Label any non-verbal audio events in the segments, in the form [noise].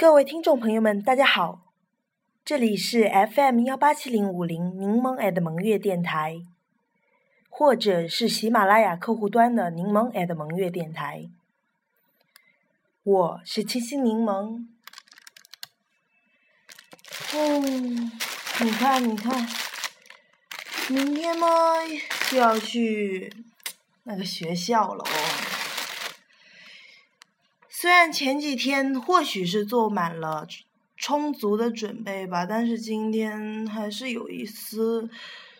各位听众朋友们，大家好，这里是 FM 幺八七零五零柠檬 at 萌月电台，或者是喜马拉雅客户端的柠檬 at 萌月电台，我是清新柠檬。嗯，你看，你看，明天呢就要去那个学校了哦。虽然前几天或许是做满了充足的准备吧，但是今天还是有一丝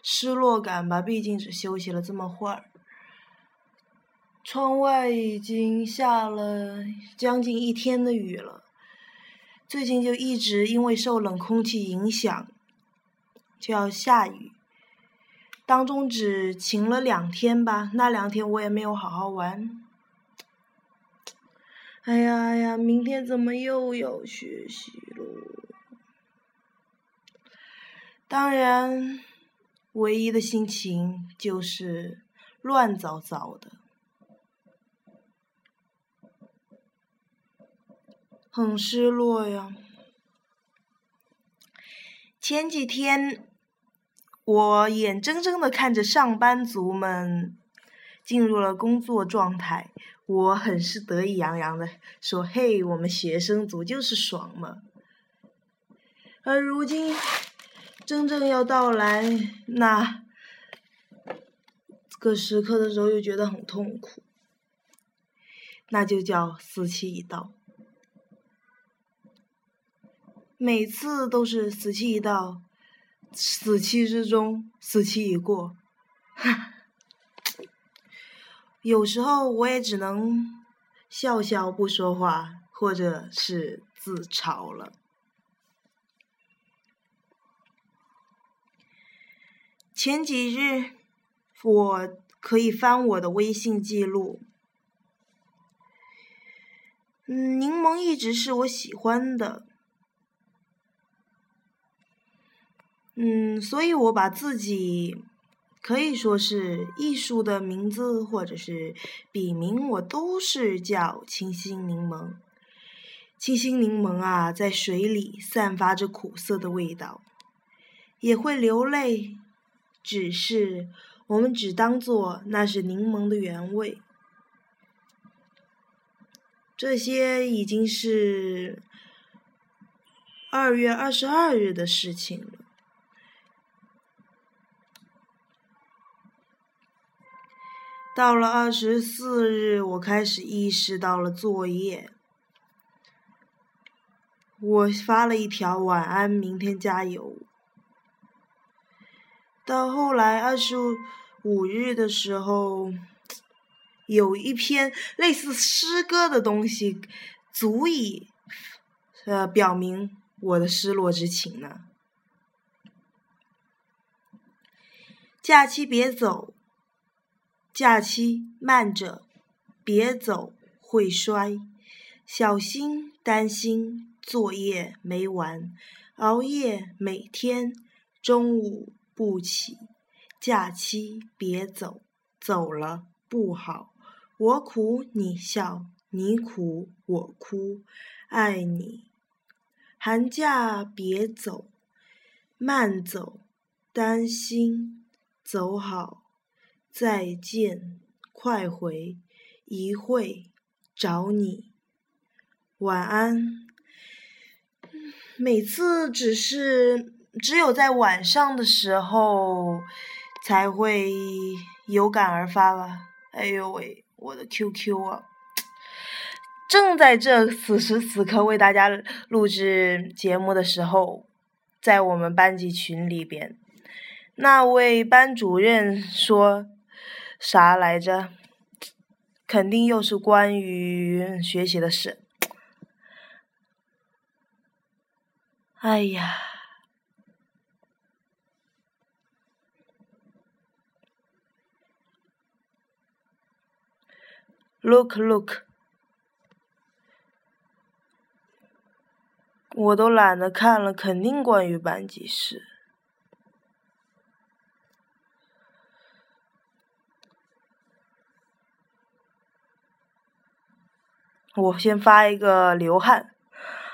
失落感吧。毕竟只休息了这么会儿，窗外已经下了将近一天的雨了。最近就一直因为受冷空气影响，就要下雨。当中只晴了两天吧，那两天我也没有好好玩。哎呀哎呀，明天怎么又要学习喽？当然，唯一的心情就是乱糟糟的，很失落呀。前几天，我眼睁睁的看着上班族们进入了工作状态。我很是得意洋洋的说：“嘿，我们学生族就是爽嘛！”而如今，真正要到来那个时刻的时候，又觉得很痛苦，那就叫死期已到。每次都是死期一到，死期之中，死期已过。哈 [laughs] 有时候我也只能笑笑不说话，或者是自嘲了。前几日，我可以翻我的微信记录。嗯，柠檬一直是我喜欢的。嗯，所以我把自己。可以说是艺术的名字，或者是笔名，我都是叫清新柠檬。清新柠檬啊，在水里散发着苦涩的味道，也会流泪，只是我们只当做那是柠檬的原味。这些已经是二月二十二日的事情了。到了二十四日，我开始意识到了作业。我发了一条晚安，明天加油。到后来二十五日的时候，有一篇类似诗歌的东西，足以呃表明我的失落之情呢。假期别走。假期慢着，别走会摔，小心担心作业没完，熬夜每天中午不起。假期别走，走了不好，我苦你笑，你苦我哭，爱你。寒假别走，慢走，担心走好。再见，快回，一会找你。晚安。每次只是只有在晚上的时候才会有感而发吧。哎呦喂，我的 QQ 啊！正在这此时此刻为大家录制节目的时候，在我们班级群里边，那位班主任说。啥来着？肯定又是关于学习的事。哎呀！Look look，我都懒得看了，肯定关于班级事。我先发一个流汗，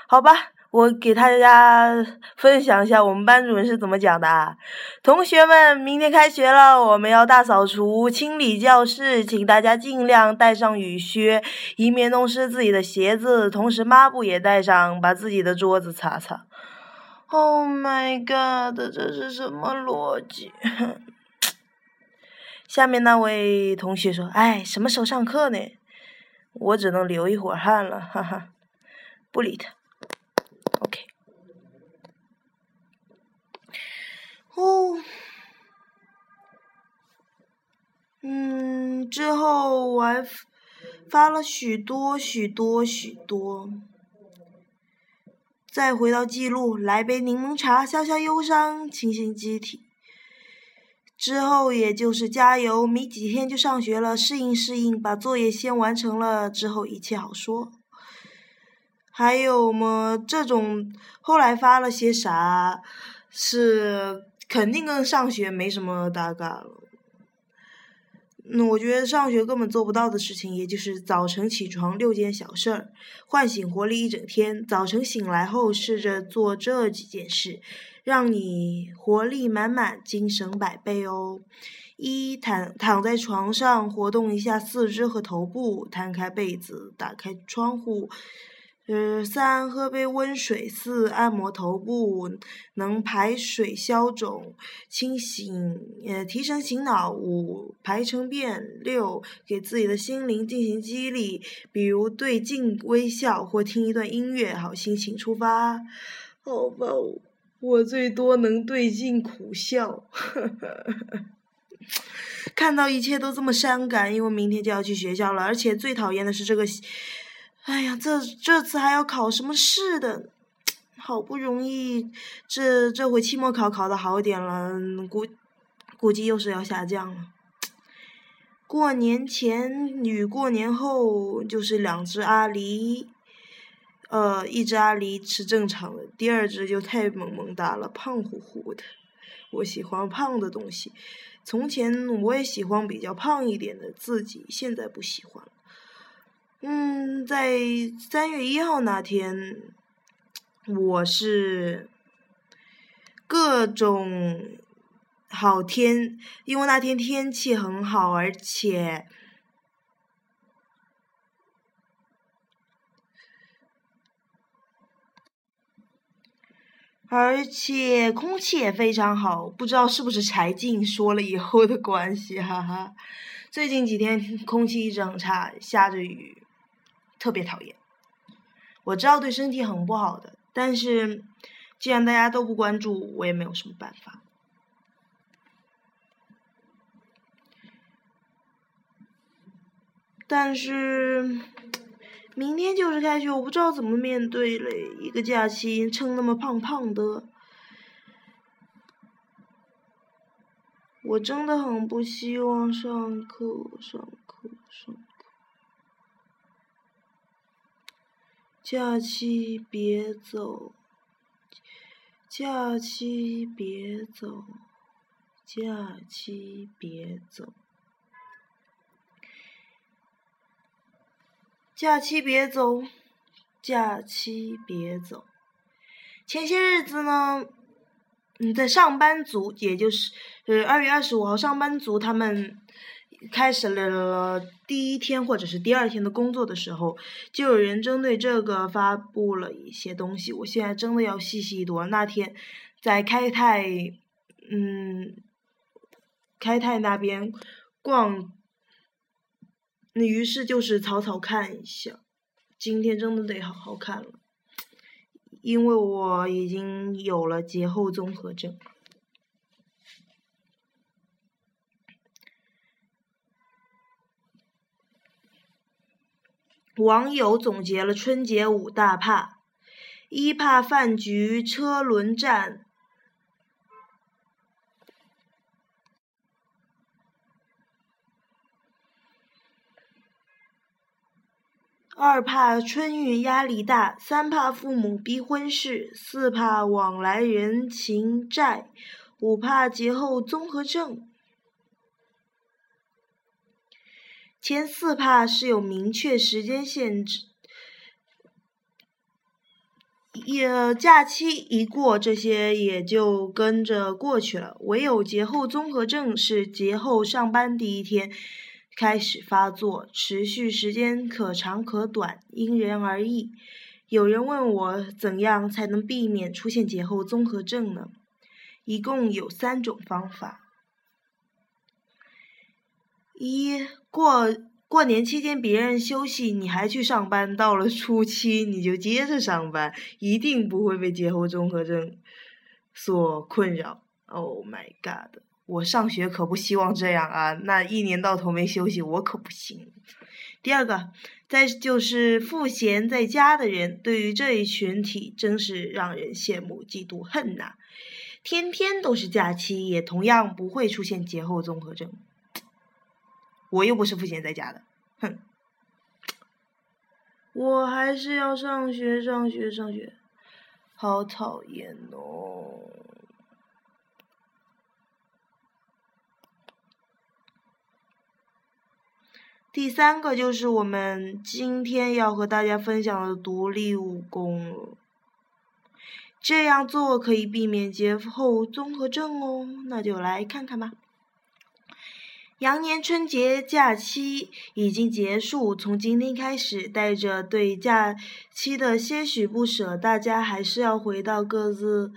好吧，我给大家分享一下我们班主任是怎么讲的啊。同学们，明天开学了，我们要大扫除、清理教室，请大家尽量带上雨靴，以免弄湿自己的鞋子。同时，抹布也带上，把自己的桌子擦擦。Oh my god！这是什么逻辑？[laughs] 下面那位同学说：“哎，什么时候上课呢？我只能流一会儿汗了，哈哈，不理他。OK。哦，嗯，之后我还发了许多许多许多。再回到记录，来杯柠檬茶，消消忧伤，清新机体。之后也就是加油，没几天就上学了，适应适应，把作业先完成了，之后一切好说。还有么？这种后来发了些啥？是肯定跟上学没什么搭嘎了。那我觉得上学根本做不到的事情，也就是早晨起床六件小事儿，唤醒活力一整天。早晨醒来后，试着做这几件事。让你活力满满，精神百倍哦！一躺躺在床上，活动一下四肢和头部，摊开被子，打开窗户。呃，三喝杯温水。四按摩头部，能排水消肿，清醒呃提神醒脑。五排成便。六给自己的心灵进行激励，比如对镜微笑或听一段音乐，好心情出发。好吧。我最多能对镜苦笑，[laughs] 看到一切都这么伤感，因为明天就要去学校了，而且最讨厌的是这个，哎呀，这这次还要考什么试的，好不容易这这回期末考考的好点了，估估计又是要下降了。过年前与过年后就是两只阿狸。呃，一只阿狸是正常的，第二只就太萌萌哒了，胖乎乎的。我喜欢胖的东西，从前我也喜欢比较胖一点的自己，现在不喜欢了。嗯，在三月一号那天，我是各种好天，因为那天天气很好，而且。而且空气也非常好，不知道是不是柴静说了以后的关系，哈哈。最近几天 [laughs] 空气一直很差，下着雨，特别讨厌。我知道对身体很不好的，但是既然大家都不关注，我也没有什么办法。但是。明天就是开学，我不知道怎么面对嘞。一个假期，撑那么胖胖的，我真的很不希望上课，上课，上课。假期别走，假期别走，假期别走。假期别走，假期别走。前些日子呢，嗯，在上班族，也就是呃二月二十五号，上班族他们开始了第一天或者是第二天的工作的时候，就有人针对这个发布了一些东西。我现在真的要细细一读。那天在开泰，嗯，开泰那边逛。那于是就是草草看一下，今天真的得好好看了，因为我已经有了节后综合症。网友总结了春节五大怕：一怕饭局车轮战。二怕春运压力大，三怕父母逼婚事，四怕往来人情债，五怕节后综合症。前四怕是有明确时间限制，也假期一过，这些也就跟着过去了。唯有节后综合症是节后上班第一天开始发作，持续时间可长可短，因人而异。有人问我怎样才能避免出现节后综合症呢？一共有三种方法：一过。过年期间别人休息，你还去上班，到了初七你就接着上班，一定不会被节后综合症所困扰。Oh my god！我上学可不希望这样啊，那一年到头没休息，我可不行。第二个，再就是赋闲在家的人，对于这一群体真是让人羡慕嫉妒恨呐！天天都是假期，也同样不会出现节后综合症。我又不是赋闲在家的，哼！我还是要上学，上学，上学，好讨厌哦！第三个就是我们今天要和大家分享的独立武功。这样做可以避免节后综合症哦，那就来看看吧。羊年春节假期已经结束，从今天开始，带着对假期的些许不舍，大家还是要回到各自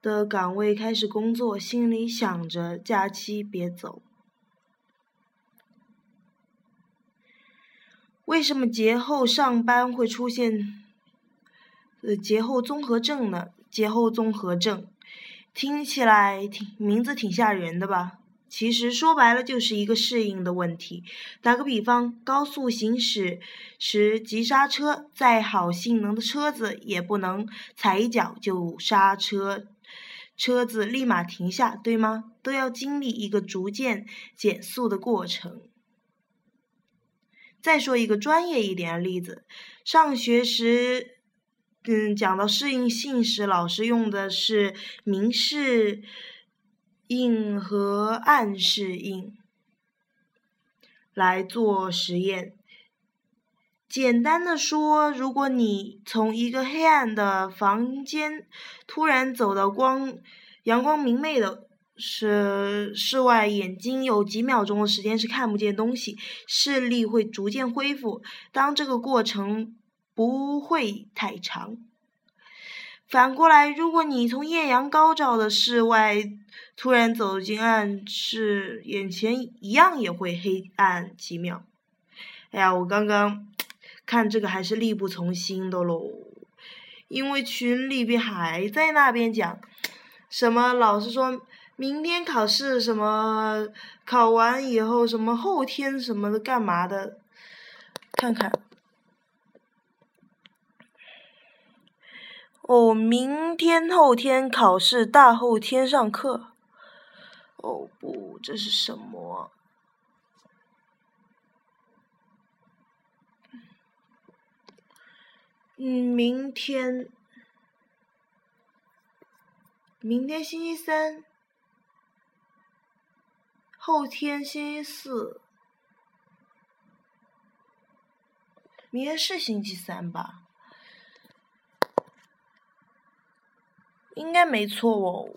的岗位开始工作，心里想着假期别走。为什么节后上班会出现呃节后综合症呢？节后综合症听起来挺名字挺吓人的吧？其实说白了就是一个适应的问题。打个比方，高速行驶时急刹车，再好性能的车子也不能踩一脚就刹车，车子立马停下，对吗？都要经历一个逐渐减速的过程。再说一个专业一点的例子，上学时，嗯，讲到适应性时，老师用的是明适。应和暗适应来做实验。简单的说，如果你从一个黑暗的房间突然走到光、阳光明媚的是室外，眼睛有几秒钟的时间是看不见东西，视力会逐渐恢复。当这个过程不会太长。反过来，如果你从艳阳高照的室外突然走进暗室，眼前一样也会黑暗几秒。哎呀，我刚刚看这个还是力不从心的喽，因为群里边还在那边讲，什么老师说明天考试，什么考完以后什么后天什么的干嘛的，看看。哦，明天后天考试，大后天上课。哦不，这是什么？嗯，明天，明天星期三，后天星期四，明天是星期三吧？应该没错哦。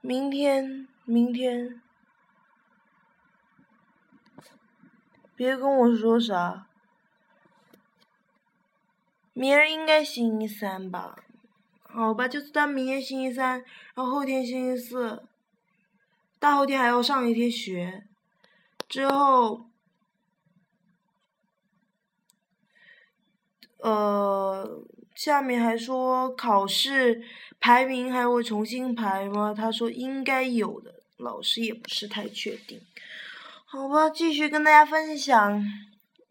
明天，明天，别跟我说啥。明儿应该星期三吧？好吧，就是当明天星期三，然后后天星期四，大后天还要上一天学，之后，呃。下面还说考试排名还会重新排吗？他说应该有的，老师也不是太确定。好吧，继续跟大家分享。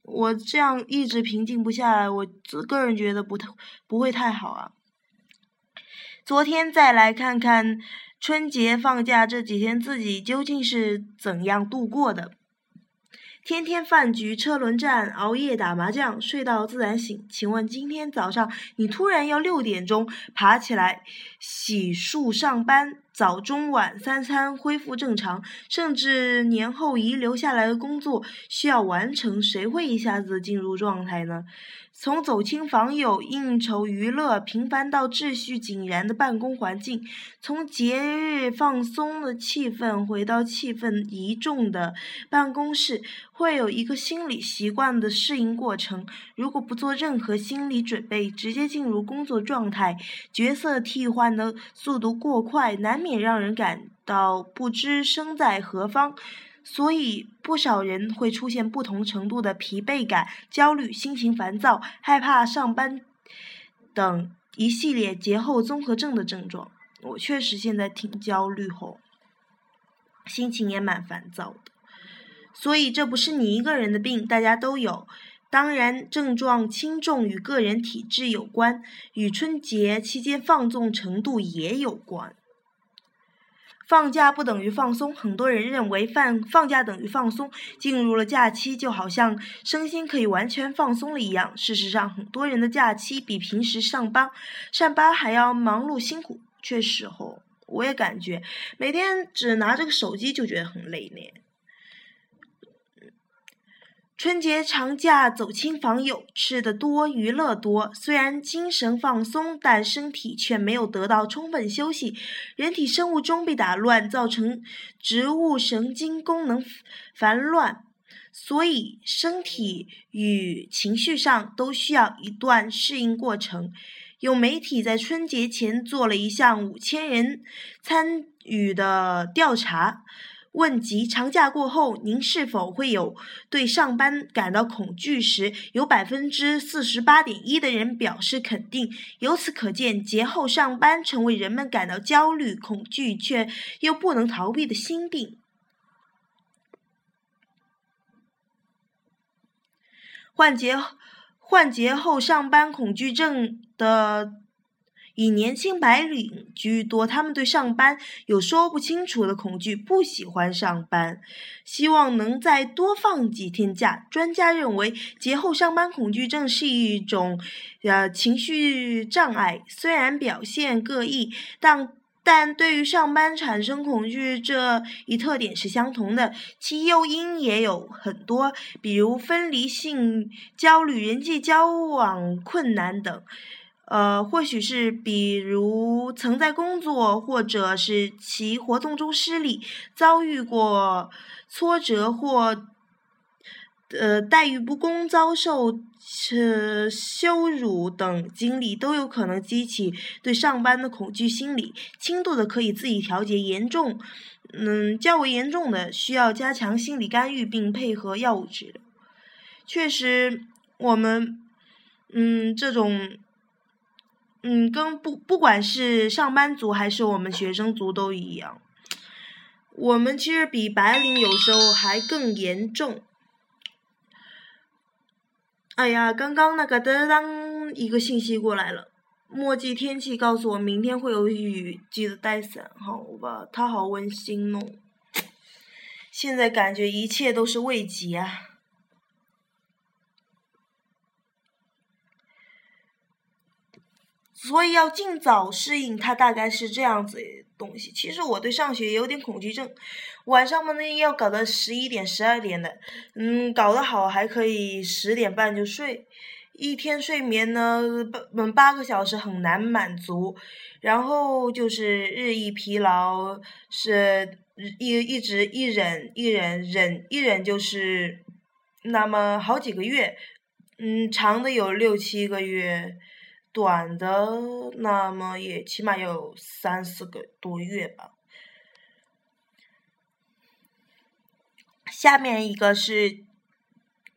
我这样一直平静不下来，我个人觉得不太不会太好啊。昨天再来看看春节放假这几天自己究竟是怎样度过的。天天饭局、车轮战，熬夜打麻将，睡到自然醒。请问今天早上你突然要六点钟爬起来洗漱上班，早中晚三餐恢复正常，甚至年后遗留下来的工作需要完成，谁会一下子进入状态呢？从走亲访友、应酬娱乐频繁到秩序井然的办公环境，从节日放松的气氛回到气氛宜重的办公室，会有一个心理习惯的适应过程。如果不做任何心理准备，直接进入工作状态，角色替换的速度过快，难免让人感到不知身在何方。所以，不少人会出现不同程度的疲惫感、焦虑、心情烦躁、害怕上班等一系列节后综合症的症状。我确实现在挺焦虑吼，心情也蛮烦躁的。所以，这不是你一个人的病，大家都有。当然，症状轻重与个人体质有关，与春节期间放纵程度也有关。放假不等于放松，很多人认为放放假等于放松，进入了假期就好像身心可以完全放松了一样。事实上，很多人的假期比平时上班上班还要忙碌辛苦。确实哦，我也感觉每天只拿着个手机就觉得很累呢。春节长假走亲访友，吃的多，娱乐多，虽然精神放松，但身体却没有得到充分休息。人体生物钟被打乱，造成植物神经功能烦乱，所以身体与情绪上都需要一段适应过程。有媒体在春节前做了一项五千人参与的调查。问及长假过后您是否会有对上班感到恐惧时，有百分之四十八点一的人表示肯定。由此可见，节后上班成为人们感到焦虑、恐惧却又不能逃避的心病。患节患节后上班恐惧症的。以年轻白领居多，他们对上班有说不清楚的恐惧，不喜欢上班，希望能再多放几天假。专家认为，节后上班恐惧症是一种呃情绪障碍，虽然表现各异，但但对于上班产生恐惧这一特点是相同的。其诱因也有很多，比如分离性焦虑、人际交往困难等。呃，或许是比如曾在工作或者是其活动中失利，遭遇过挫折或呃待遇不公、遭受呃羞辱等经历，都有可能激起对上班的恐惧心理。轻度的可以自己调节，严重嗯较为严重的需要加强心理干预并配合药物治疗。确实，我们嗯这种。嗯，跟不不管是上班族还是我们学生族都一样，我们其实比白领有时候还更严重。哎呀，刚刚那个当当一个信息过来了，墨迹天气告诉我明天会有雨，记得带伞，好吧？它好温馨哦。现在感觉一切都是未及啊。所以要尽早适应，它大概是这样子东西。其实我对上学有点恐惧症，晚上嘛那要搞到十一点、十二点的，嗯，搞得好还可以十点半就睡，一天睡眠呢八八个小时很难满足，然后就是日益疲劳，是一一直一忍一忍忍一忍就是那么好几个月，嗯，长的有六七个月。短的那么也起码有三四个多月吧。下面一个是，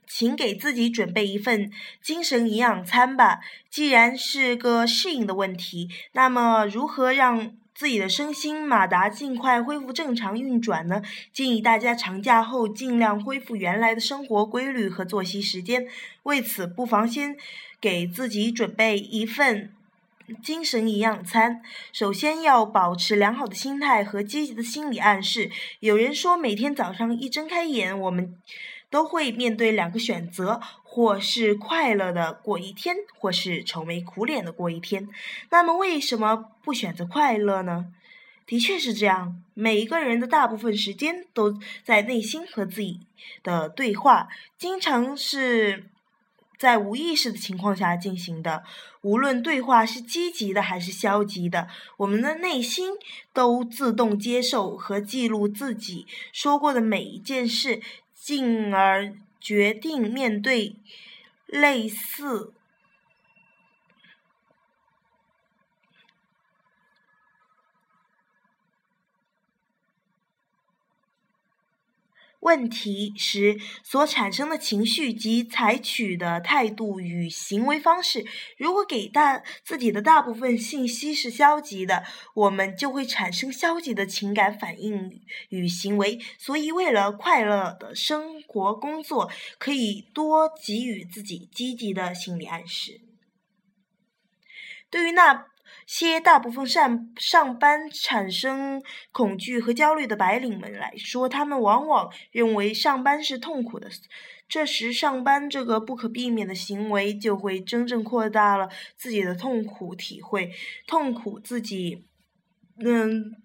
请给自己准备一份精神营养餐吧。既然是个适应的问题，那么如何让？自己的身心马达尽快恢复正常运转呢？建议大家长假后尽量恢复原来的生活规律和作息时间。为此，不妨先给自己准备一份精神营养餐。首先要保持良好的心态和积极的心理暗示。有人说，每天早上一睁开眼，我们都会面对两个选择：或是快乐的过一天，或是愁眉苦脸的过一天。那么，为什么不选择快乐呢？的确是这样，每一个人的大部分时间都在内心和自己的对话，经常是在无意识的情况下进行的。无论对话是积极的还是消极的，我们的内心都自动接受和记录自己说过的每一件事，进而决定面对类似。问题时所产生的情绪及采取的态度与行为方式，如果给大自己的大部分信息是消极的，我们就会产生消极的情感反应与行为。所以，为了快乐的生活工作，可以多给予自己积极的心理暗示。对于那。些大部分上上班产生恐惧和焦虑的白领们来说，他们往往认为上班是痛苦的。这时，上班这个不可避免的行为就会真正扩大了自己的痛苦体会。痛苦自己，嗯，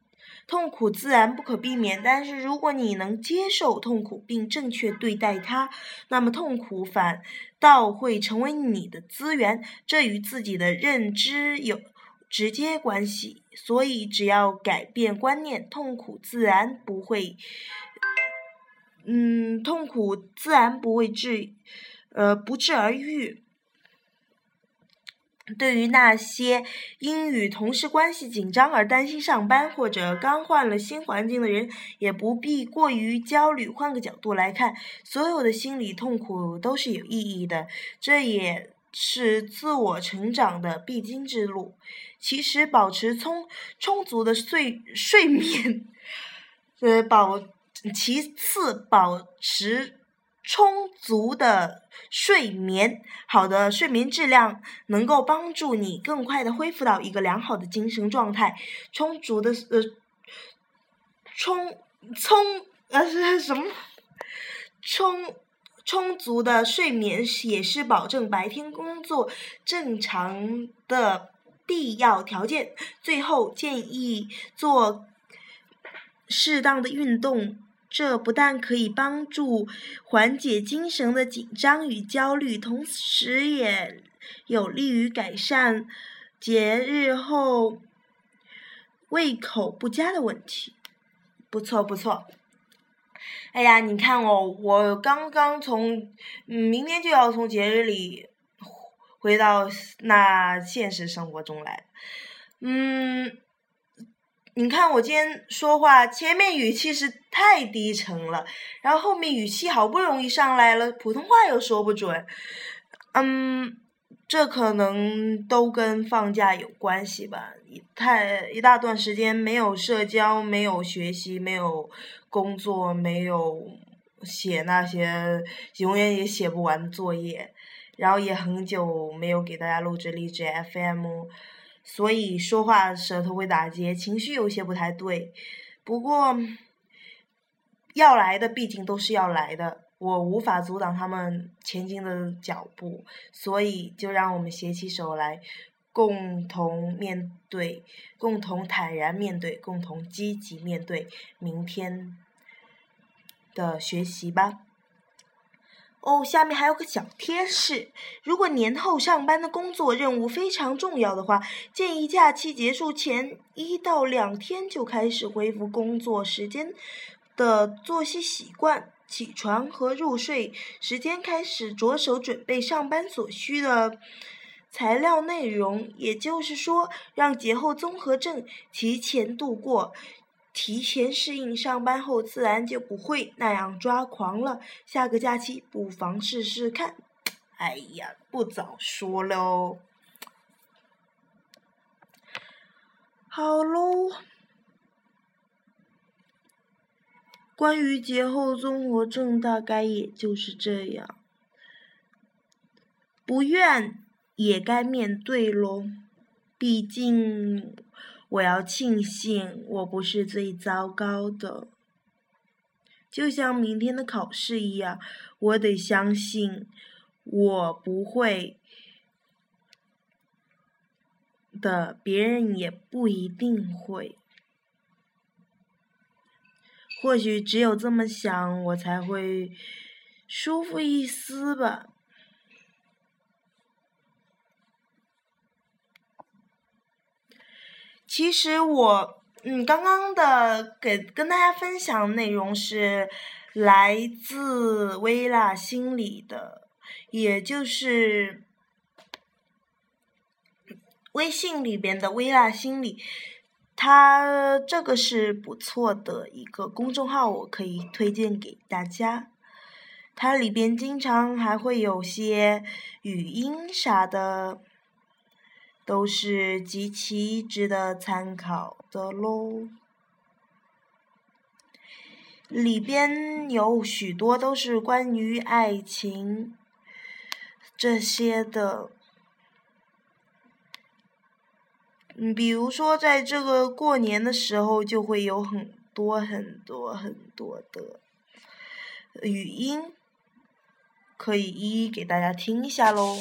痛苦自然不可避免。但是，如果你能接受痛苦并正确对待它，那么痛苦反倒会成为你的资源。这与自己的认知有。直接关系，所以只要改变观念，痛苦自然不会，嗯，痛苦自然不会治，呃，不治而愈。对于那些因与同事关系紧张而担心上班，或者刚换了新环境的人，也不必过于焦虑。换个角度来看，所有的心理痛苦都是有意义的，这也是自我成长的必经之路。其实，保持充充足的睡睡眠，[laughs] 呃，保其次保持充足的睡眠，好的睡眠质量能够帮助你更快的恢复到一个良好的精神状态。充足的呃，充充呃是什么？充充足的睡眠也是保证白天工作正常的。必要条件。最后建议做适当的运动，这不但可以帮助缓解精神的紧张与焦虑，同时也有利于改善节日后胃口不佳的问题。不错不错。哎呀，你看哦，我刚刚从明天就要从节日里。回到那现实生活中来，嗯，你看我今天说话前面语气是太低沉了，然后后面语气好不容易上来了，普通话又说不准，嗯，这可能都跟放假有关系吧，太一大段时间没有社交，没有学习，没有工作，没有写那些永远也写不完作业。然后也很久没有给大家录制励志 FM，所以说话舌头会打结，情绪有些不太对。不过，要来的毕竟都是要来的，我无法阻挡他们前进的脚步，所以就让我们携起手来，共同面对，共同坦然面对，共同积极面对明天的学习吧。哦，下面还有个小贴士：如果年后上班的工作任务非常重要的话，建议假期结束前一到两天就开始恢复工作时间的作息习惯，起床和入睡时间开始着手准备上班所需的材料内容。也就是说，让节后综合症提前度过。提前适应上班后，自然就不会那样抓狂了。下个假期不妨试试看。哎呀，不早说喽。好喽，关于节后综合症，大概也就是这样。不愿也该面对喽，毕竟。我要庆幸我不是最糟糕的。就像明天的考试一样，我得相信我不会的，别人也不一定会。或许只有这么想，我才会舒服一丝吧。其实我，嗯，刚刚的给跟大家分享内容是来自微辣心理的，也就是微信里边的微辣心理。它这个是不错的一个公众号，我可以推荐给大家。它里边经常还会有些语音啥的。都是极其值得参考的喽。里边有许多都是关于爱情这些的，嗯，比如说在这个过年的时候，就会有很多很多很多的语音，可以一一给大家听一下喽。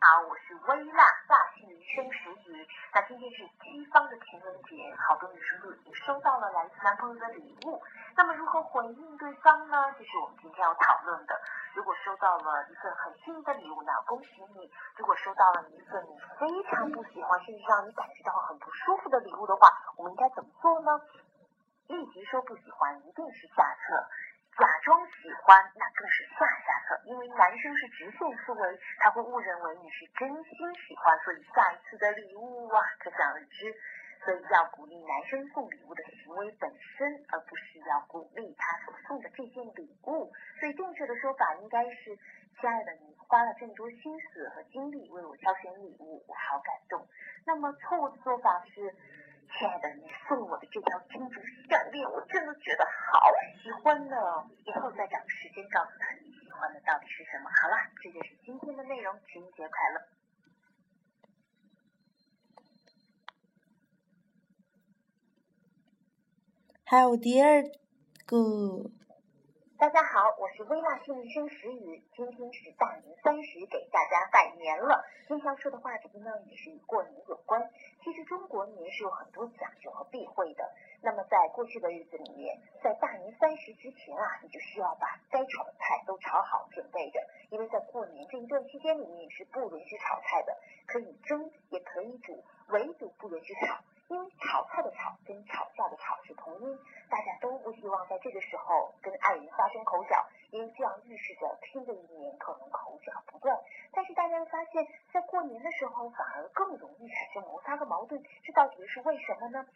好，我是微辣大气女生石宇。那今天是西方的情人节，好多女生都已经收到了来自男朋友的礼物。那么如何回应对方呢？这是我们今天要讨论的。如果收到了一份很心仪的礼物，那恭喜你；如果收到了一份你非常不喜欢，甚至让你感觉到很不舒服的礼物的话，我们应该怎么做呢？立即说不喜欢，一定是下策。假装喜欢，那更是下下策，因为男生是直线思维，他会误认为你是真心喜欢，所以下一次的礼物啊，可想而知。所以要鼓励男生送礼物的行为本身，而不是要鼓励他所送的这件礼物。所以正确的说法应该是：亲爱的，你花了这么多心思和精力为我挑选礼物，我好感动。那么错误的做法是。亲爱的，你送我的这条金珠项链，我真的觉得好喜欢呢。以后再找时间告诉他你喜欢的到底是什么。好了，这就是今天的内容，情人节快乐。还有第二个。大家好，我是微辣心理生石宇，今天是大年三十，给大家拜年了。今天要说的话题呢，也是与过年有关。其实中国年是有很多讲究和避讳的。那么在过去的日子里面，在大年三十之前啊，你就需要把该炒的菜都炒好准备着，因为在过年这一段期间里面是不允许炒菜的，可以蒸也可以煮，唯独不允许炒。因为炒菜的吵跟吵架的吵是同音，大家都不希望在这个时候跟爱人发生口角，因为这样预示着新的一年可能口角不断。但是大家发现，在过年的时候反而更容易产生摩擦和矛盾，这到底是为什么呢？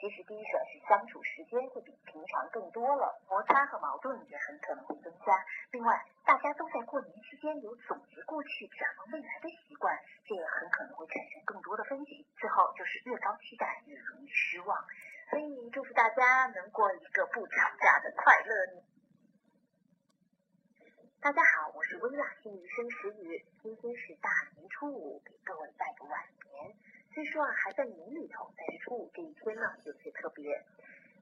其实第一个是相处时间会比平常更多了，摩擦和矛盾也很可能会增加。另外，大家都在过年期间有总结过去、展望未来的习惯，这也很可能会产生更多的分歧。最后就是越高期待越容易失望。所以祝福大家能过一个不吵架的快乐年。大家好，我是微辣心理生石宇，今天是大年初五，给各位拜个晚年。虽说啊还在年里头，但是初五这一天呢有些特别。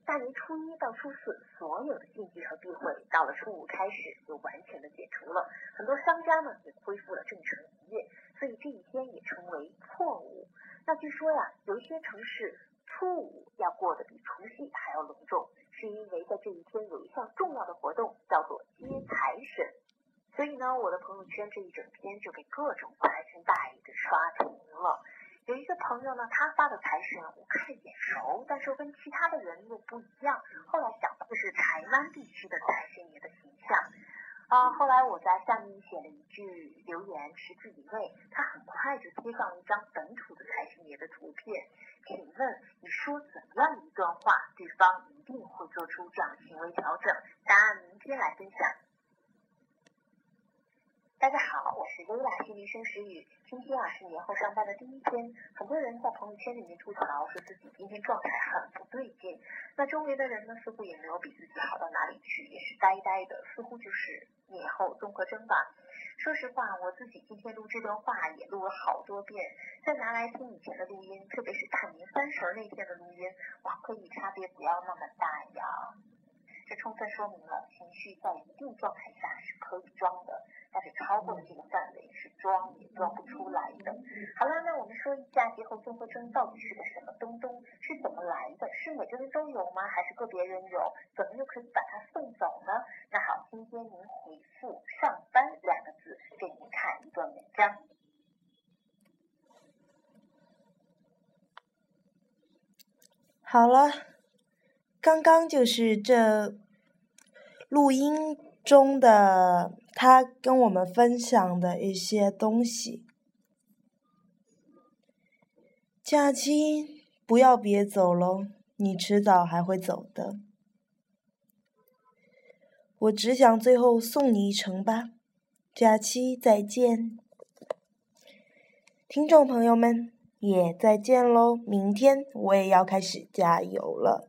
大年初一到初四，所有的禁忌和避讳，到了初五开始就完全的解除了。很多商家呢也恢复了正常营业，所以这一天也称为破五。那据说呀，有一些城市初五要过得比除夕还要隆重，是因为在这一天有一项重要的活动叫做接财神。所以呢，我的朋友圈这一整天就被各种财神大爷给刷屏了。[laughs] 有一个朋友呢，他发的财神我看眼熟，但是跟其他的人又不一样。后来想到这是台湾地区的财神爷的形象，啊，后来我在下面写了一句留言，十字以内，他很快就贴上了一张本土的财神爷的图片。请问你说怎样一段话，对方一定会做出这样的行为调整？答案明天来分享。大家好，我是微辣心理生石宇。今天啊是年后上班的第一天，很多人在朋友圈里面吐槽，说自己今天状态很不对劲。那周围的人呢，似乎也没有比自己好到哪里去，也是呆呆的，似乎就是年后综合征吧。说实话，我自己今天录这段话也录了好多遍，再拿来听以前的录音，特别是大年三十那天的录音，哇，可以差别不要那么大呀。这充分说明了情绪在一定状态下是可以装的，但是超过了这个范围是装也装不出来的。好了，那我们说一下节后综合征到底是个什么东东，是怎么来的？是每个人都有吗？还是个别人有？怎么又可以把它送走呢？那好，今天您回复“上班”两个字，给您看一段文章。好了。刚刚就是这录音中的他跟我们分享的一些东西。假期不要别走喽，你迟早还会走的。我只想最后送你一程吧，假期再见，听众朋友们也再见喽！明天我也要开始加油了。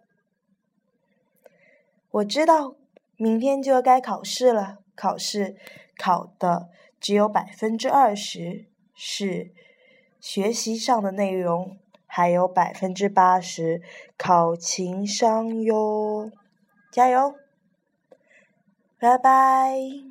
我知道，明天就要该考试了。考试考的只有百分之二十是学习上的内容，还有百分之八十考情商哟。加油，拜拜。